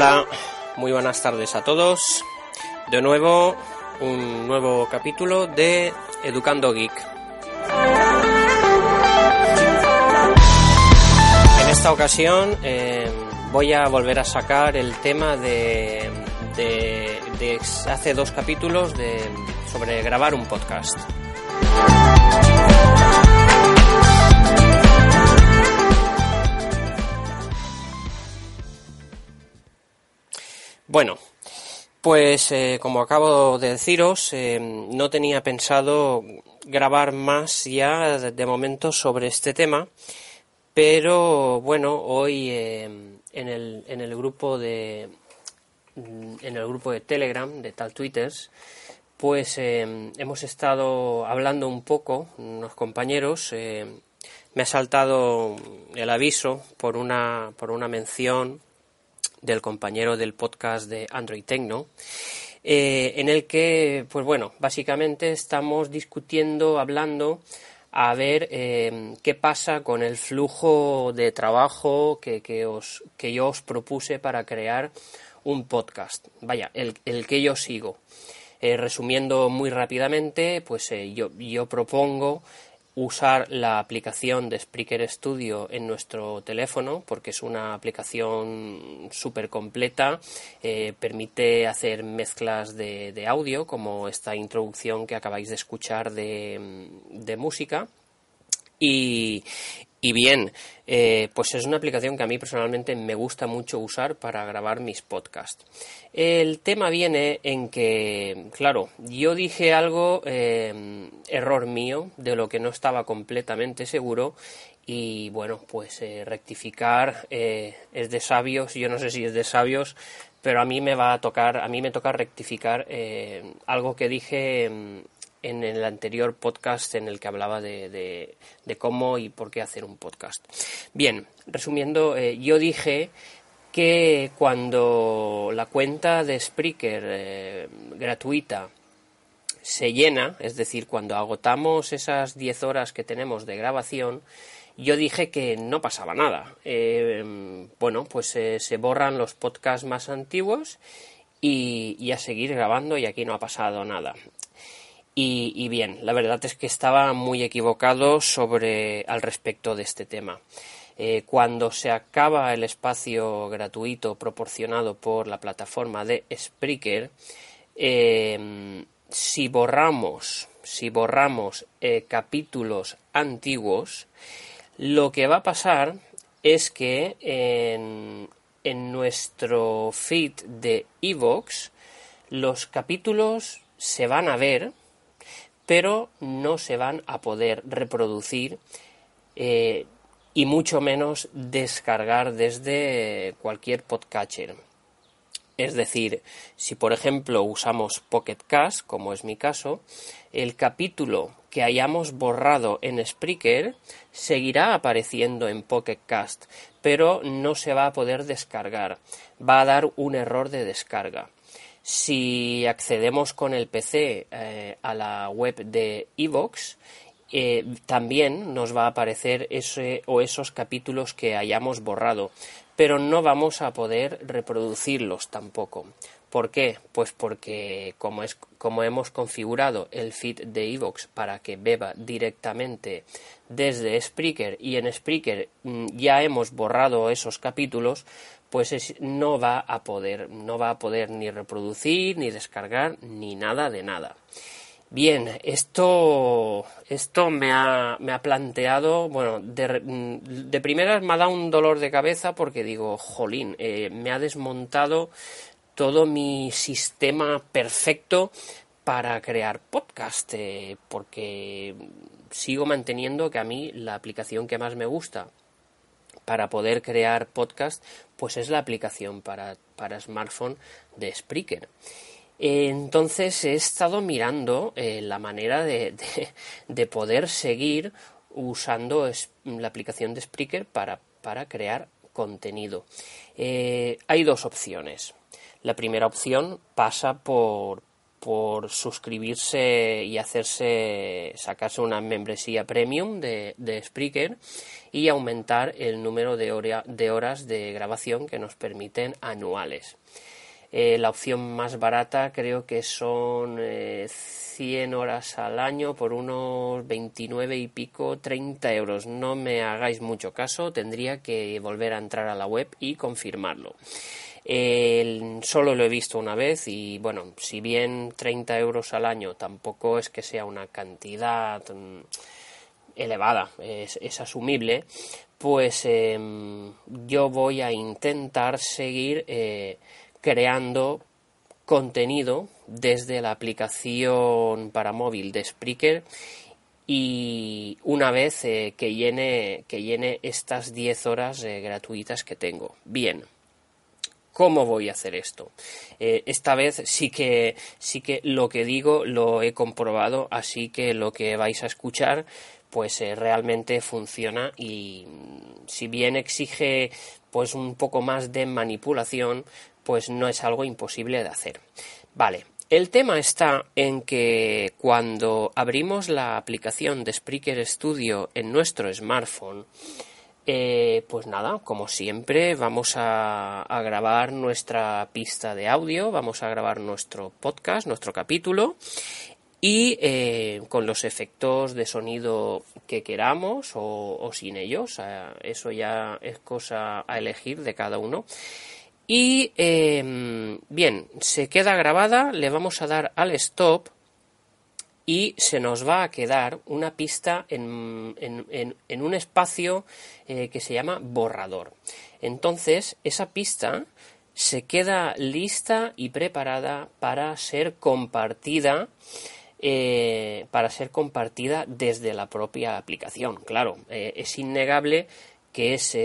Hola, muy buenas tardes a todos. De nuevo, un nuevo capítulo de Educando Geek. En esta ocasión eh, voy a volver a sacar el tema de, de, hace dos capítulos de, sobre grabar un podcast. Bueno, pues eh, como acabo de deciros, eh, no tenía pensado grabar más ya de momento sobre este tema, pero bueno, hoy eh, en, el, en el grupo de en el grupo de Telegram de tal Twitters, pues hemos estado hablando un poco, unos compañeros, me ha saltado el aviso por una por una mención del compañero del podcast de Android Techno, eh, en el que, pues bueno, básicamente estamos discutiendo, hablando, a ver eh, qué pasa con el flujo de trabajo que, os, que yo os propuse para crear un podcast. Vaya, el, el que yo sigo. Eh, resumiendo muy rápidamente, pues yo, yo propongo usar la aplicación de Spreaker Studio en nuestro teléfono porque es una aplicación súper completa, eh, permite hacer mezclas de, audio como esta introducción que acabáis de escuchar de, de música. Y, y bien, eh, pues es una aplicación que a mí personalmente me gusta mucho usar para grabar mis podcasts. El tema viene en que, claro, yo dije algo, eh, error mío, de lo que no estaba completamente seguro y bueno, pues eh, rectificar es de sabios, yo no sé si es de sabios, pero a mí me va a tocar, a mí me toca rectificar algo que dije en el anterior podcast en el que hablaba de, cómo y por qué hacer un podcast. Bien, resumiendo, eh, yo dije que cuando la cuenta de Spreaker eh, gratuita se llena, es decir, cuando agotamos esas 10 horas que tenemos de grabación, yo dije que no pasaba nada. Eh, bueno, pues se borran los podcasts más antiguos y, y, a seguir grabando y aquí no ha pasado nada. Y, bien, la verdad es que estaba muy equivocado sobre al respecto de este tema. Eh, cuando se acaba el espacio gratuito proporcionado por la plataforma de Spreaker, em, si borramos, si borramos eh, capítulos antiguos, lo que va a pasar es que en, en nuestro feed de Evox los capítulos se van a ver pero no se van a poder reproducir eh, y mucho menos descargar desde cualquier podcatcher. Es decir, si por ejemplo usamos Pocket Cast, como es mi caso, el capítulo que hayamos borrado en Spreaker seguirá apareciendo en Pocket Cast, pero no se va a poder descargar. Va a dar un error de descarga. Si accedemos con el PC eh, a la web de Evox, eh, también nos va a aparecer ese o esos capítulos que hayamos borrado, pero no vamos a poder reproducirlos tampoco. ¿Por qué? Pues porque como, es, como hemos configurado el feed de Evox para que beba directamente desde Spreaker y en Spreaker mm, ya hemos borrado esos capítulos, pues no va a poder, no va a poder ni reproducir, ni descargar, ni nada de nada. Bien, esto, esto me, ha, me ha planteado, bueno, de, de, primeras me ha dado un dolor de cabeza porque digo, jolín, eh, me ha desmontado todo mi sistema perfecto para crear podcast, eh, porque sigo manteniendo que a mí la aplicación que más me gusta para poder crear podcast, pues es la aplicación para, smartphone de Spreaker. Entonces he estado mirando eh, la manera de, poder seguir usando la aplicación de Spreaker para, crear contenido. Eh, hay dos opciones. La primera opción pasa por, por suscribirse y hacerse sacarse una membresía premium de, de Spreaker y aumentar el número de, horas de grabación que nos permiten anuales. Eh, la opción más barata creo que son 100 eh, horas al año por unos 29 y pico, 30 euros. No me hagáis mucho caso, tendría que volver a entrar a la web y confirmarlo solo lo he visto una vez y bueno, si bien 30 euros al año tampoco es que sea una cantidad mm, elevada, es, asumible, pues em, yo voy a intentar seguir eh, creando contenido desde la aplicación para móvil de Spreaker y una vez eh, que, llene, que llene estas 10 horas eh, gratuitas que tengo. Bien, ¿Cómo voy a hacer esto? Eh, esta vez sí que, sí que lo que digo lo he comprobado, así que lo que vais a escuchar pues eh, realmente funciona y mm, si bien exige pues un poco más de manipulación, pues no es algo imposible de hacer. Vale, el tema está en que cuando abrimos la aplicación de Spreaker Studio en nuestro smartphone, eh, pues nada, como siempre, vamos a, grabar nuestra pista de audio, vamos a grabar nuestro podcast, nuestro capítulo, y eh, con los efectos de sonido que queramos o, sin ellos, eso ya es cosa a elegir de cada uno. Y em, bien, se queda grabada, le vamos a dar al stop y se nos va a quedar una pista en, un espacio eh, que se llama borrador. Entonces, esa pista se queda lista y preparada para ser compartida eh, para ser compartida desde la propia aplicación. Claro, eh, es innegable que es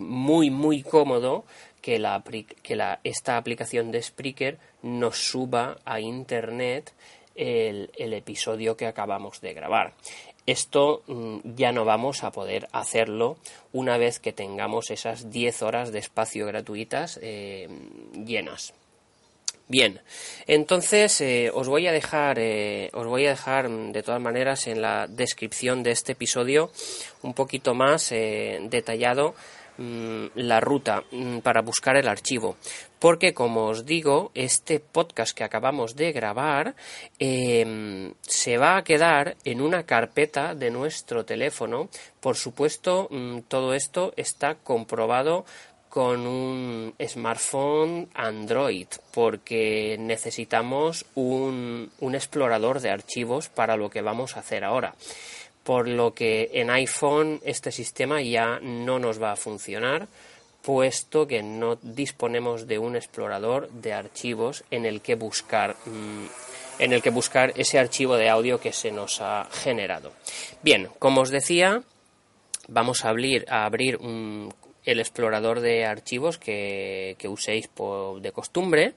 muy muy cómodo que, la, que la, esta aplicación de Spreaker nos suba a internet el, episodio que acabamos de grabar. Esto mm, ya no vamos a poder hacerlo una vez que tengamos esas 10 horas de espacio gratuitas eh, llenas. Bien, entonces eh, os voy a dejar, eh, os voy a dejar mm, de todas maneras en la descripción de este episodio un poquito más detallado la ruta mm, para buscar el archivo. Porque, como os digo, este podcast que acabamos de grabar em, se va a quedar en una carpeta de nuestro teléfono. Por supuesto, mm, todo esto está comprobado con un smartphone Android porque necesitamos un, un explorador de archivos para lo que vamos a hacer ahora por lo que en iPhone este sistema ya no nos va a funcionar puesto que no disponemos de un explorador de archivos en el que buscar mm, en el que buscar ese archivo de audio que se nos ha generado. Bien, como os decía, vamos a abrir, a abrir el explorador de archivos que, uséis de costumbre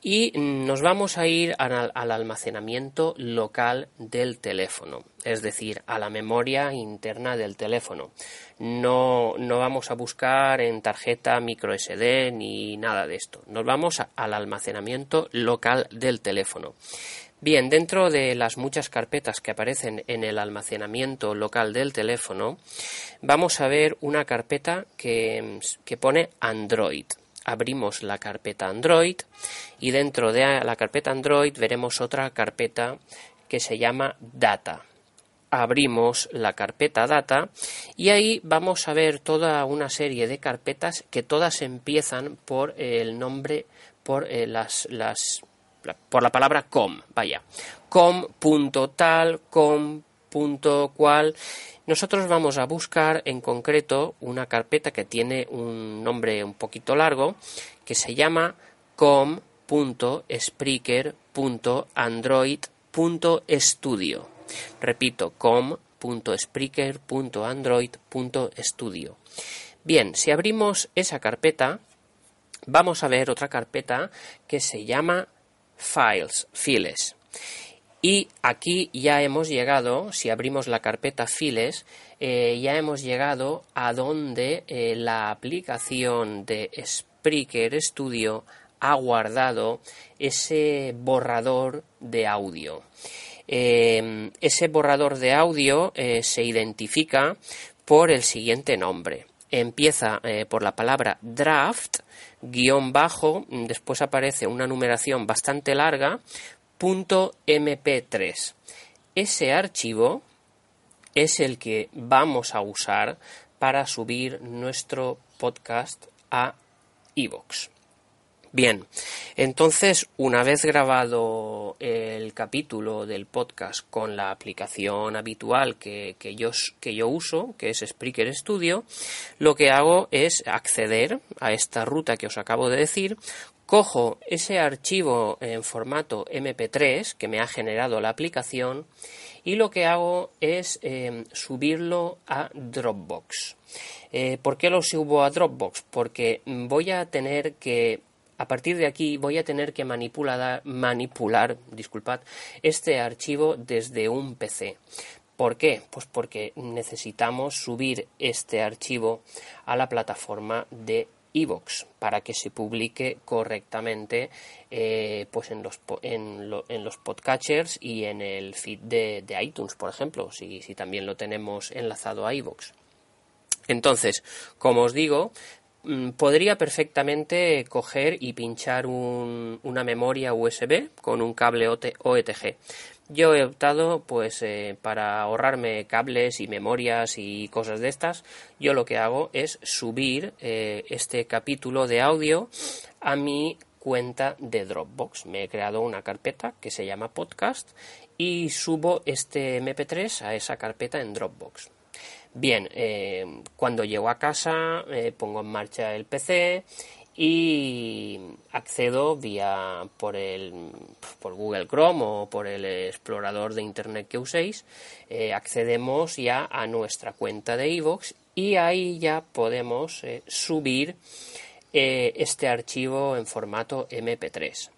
y nos vamos a ir al, almacenamiento local del teléfono, es decir, a la memoria interna del teléfono. No, no vamos a buscar en tarjeta micro SD ni nada de esto. Nos vamos al almacenamiento local del teléfono. Bien, dentro de las muchas carpetas que aparecen en el almacenamiento local del teléfono, vamos a ver una carpeta que, que pone Android abrimos la carpeta Android y dentro de la carpeta Android veremos otra carpeta que se llama Data. Abrimos la carpeta Data y ahí vamos a ver toda una serie de carpetas que todas empiezan por el nombre, por eh, las, las por la palabra com, vaya, com.tal, com.cual nosotros vamos a buscar en concreto una carpeta que tiene un nombre un poquito largo que se llama com.spreaker.android.studio. Repito, com.spreaker.android.studio. Bien, si abrimos esa carpeta, vamos a ver otra carpeta que se llama Files, Files. Y aquí ya hemos llegado, si abrimos la carpeta files, eh, ya hemos llegado a donde eh, la aplicación de Spreaker Studio ha guardado ese borrador de audio. Eh, ese borrador de audio se identifica por el siguiente nombre. Empieza eh, por la palabra draft, guion bajo, después aparece una numeración bastante larga, punto mp3. Ese archivo es el que vamos a usar para subir nuestro podcast a iVoox. Bien, entonces una vez grabado el capítulo del podcast con la aplicación habitual que, yo, que yo uso, que es Spreaker Studio, lo que hago es acceder a esta ruta que os acabo de decir, cojo ese archivo en formato MP3 que me ha generado la aplicación y lo que hago es eh, subirlo a Dropbox. Eh, ¿Por qué lo subo a Dropbox? Porque voy a tener que a partir de aquí voy a tener que manipular, manipular disculpad, este archivo desde un PC. ¿Por qué? Pues porque necesitamos subir este archivo a la plataforma de iVoox para que se publique correctamente eh, pues en los, en, los podcatchers y en el feed de, de iTunes, por ejemplo, si, si, también lo tenemos enlazado a iVoox. Entonces, como os digo, podría perfectamente coger y pinchar una memoria USB con un cable OETG. Yo he optado, pues, eh, para ahorrarme cables y memorias y cosas de estas, yo lo que hago es subir eh, este capítulo de audio a mi cuenta de Dropbox. Me he creado una carpeta que se llama podcast y subo este MP3 a esa carpeta en Dropbox. Bien, eh, cuando llego a casa eh, pongo en marcha el PC y accedo vía por el por Google Chrome o por el explorador de internet que uséis. Eh, accedemos ya a nuestra cuenta de iVoox y ahí ya podemos subir este archivo en formato MP3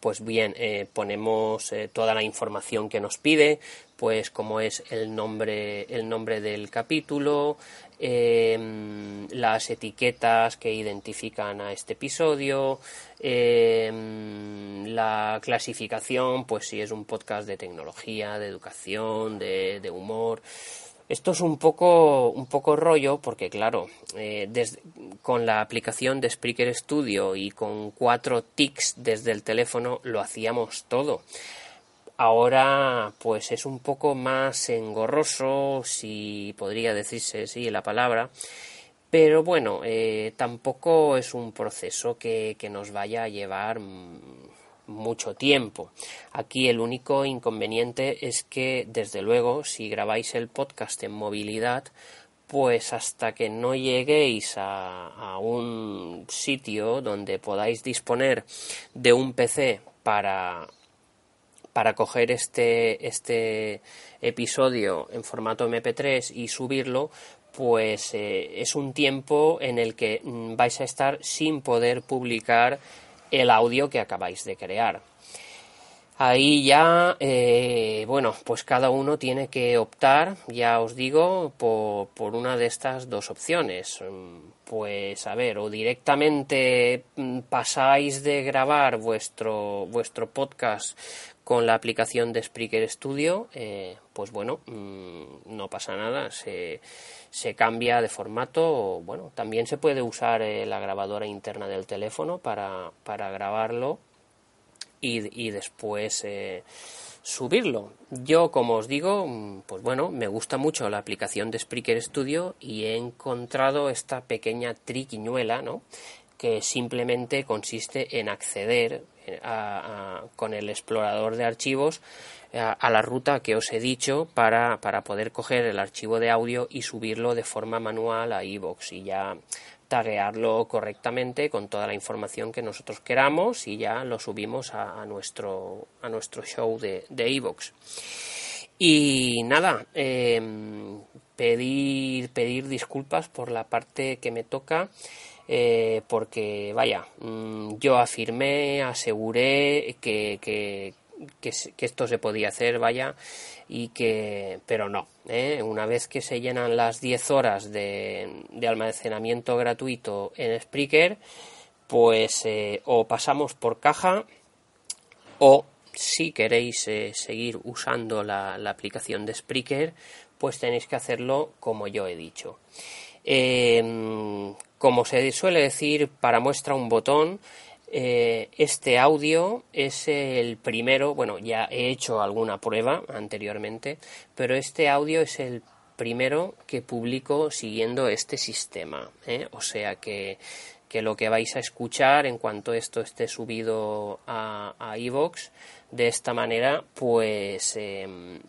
pues bien, ponemos toda la información que nos pide, pues como es el nombre, el nombre del capítulo, em, las etiquetas que identifican a este episodio, em, la clasificación, pues si es un podcast de tecnología, de educación, de, humor. Esto es un poco, un poco rollo porque, claro, eh, con la aplicación de Spreaker Studio y con cuatro tics desde el teléfono lo hacíamos todo. Ahora, pues es un poco más engorroso, si podría decirse así la palabra, pero bueno, eh, tampoco es un proceso que, nos vaya a llevar mucho tiempo. Aquí el único inconveniente es que, desde luego, si grabáis el podcast en movilidad, pues hasta que no lleguéis a, un sitio donde podáis disponer de un PC para para coger este, este episodio en formato MP3 y subirlo, pues eh, es un tiempo en el que mm, vais a estar sin poder publicar el audio que acabáis de crear. Ahí ya, eh, bueno, pues cada uno tiene que optar, ya os digo, por, por, una de estas dos opciones. Mm, pues a ver, o directamente mm, pasáis de grabar vuestro, vuestro podcast con la aplicación de Spreaker Studio, eh, pues bueno, mm, no pasa nada, se, se, cambia de formato. Bueno, también se puede usar eh, la grabadora interna del teléfono para, para grabarlo y, y después eh, subirlo. Yo, como os digo, mm, pues bueno, me gusta mucho la aplicación de Spreaker Studio y he encontrado esta pequeña triquiñuela, ¿no? que simplemente consiste en acceder con el explorador de archivos a, la ruta que os he dicho para, para, poder coger el archivo de audio y subirlo de forma manual a iVoox y ya taguearlo correctamente con toda la información que nosotros queramos y ya lo subimos a, nuestro, a nuestro show de iVoox. y nada, em, pedir, pedir disculpas por la parte que me toca eh, porque vaya, mm, yo afirmé, aseguré que, esto se podía hacer, vaya, y que, pero no, ¿eh? una vez que se llenan las 10 horas de, de almacenamiento gratuito en Spreaker, pues eh, o pasamos por caja o si queréis eh, seguir usando la, aplicación de Spreaker, pues tenéis que hacerlo como yo he dicho. Em, como se suele decir, para muestra un botón, eh, este audio es el primero, bueno, ya he hecho alguna prueba anteriormente, pero este audio es el primero que publico siguiendo este sistema. ¿eh? O sea que, que, lo que vais a escuchar en cuanto esto esté subido a, a de esta manera, pues em,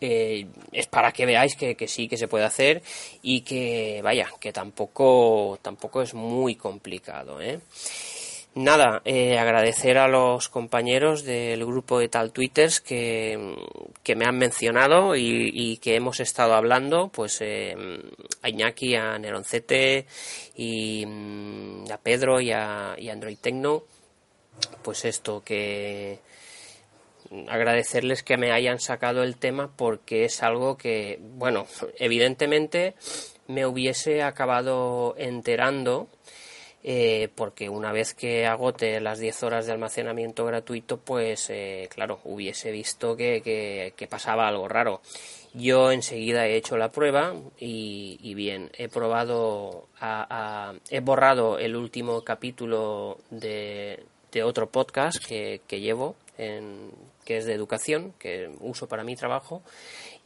eh, es para que veáis que, sí que se puede hacer y que vaya, que tampoco, tampoco es muy complicado. ¿eh? Nada, eh, agradecer a los compañeros del grupo de tal Twitters que, que me han mencionado y, que hemos estado hablando, pues a Iñaki, a Neroncete y mm, a Pedro y a, y Android Tecno, pues esto que agradecerles que me hayan sacado el tema porque es algo que, bueno, evidentemente me hubiese acabado enterando eh, porque una vez que agote las 10 horas de almacenamiento gratuito, pues eh, claro, hubiese visto que, que, pasaba algo raro. Yo enseguida he hecho la prueba y, bien, he probado, he borrado el último capítulo de, de otro podcast que, que llevo, en, que es de educación, que uso para mi trabajo.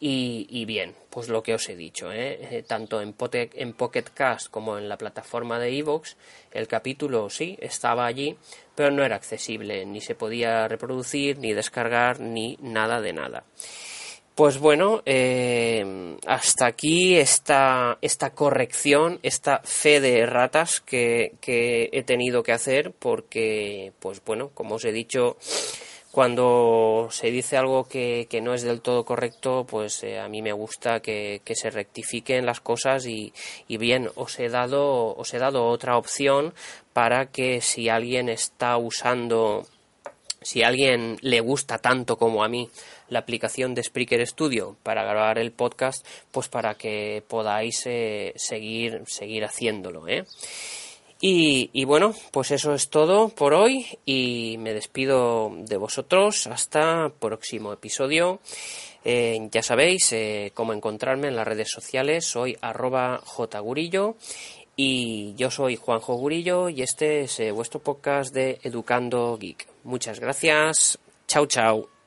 Y, bien, pues lo que os he dicho, ¿eh? Eh, tanto en, en Pocket Cast como en la plataforma de Evox, el capítulo sí estaba allí, pero no era accesible, ni se podía reproducir, ni descargar, ni nada de nada. Pues bueno, eh, hasta aquí esta, esta corrección, esta fe de ratas que, que he tenido que hacer porque, pues bueno, como os he dicho, cuando se dice algo que, no es del todo correcto, pues eh, a mí me gusta que, se rectifiquen las cosas y, bien, os he, dado, os he dado otra opción para que si alguien está usando, si alguien le gusta tanto como a mí la aplicación de Spreaker Studio para grabar el podcast, pues para que podáis eh, seguir, seguir haciéndolo, ¿eh? Y, bueno, pues eso es todo por hoy y me despido de vosotros hasta próximo episodio. Eh, ya sabéis eh, cómo encontrarme en las redes sociales, soy arroba jgurillo y yo soy Juanjo Gurillo y este es eh, vuestro podcast de Educando Geek. Muchas gracias, chao chao.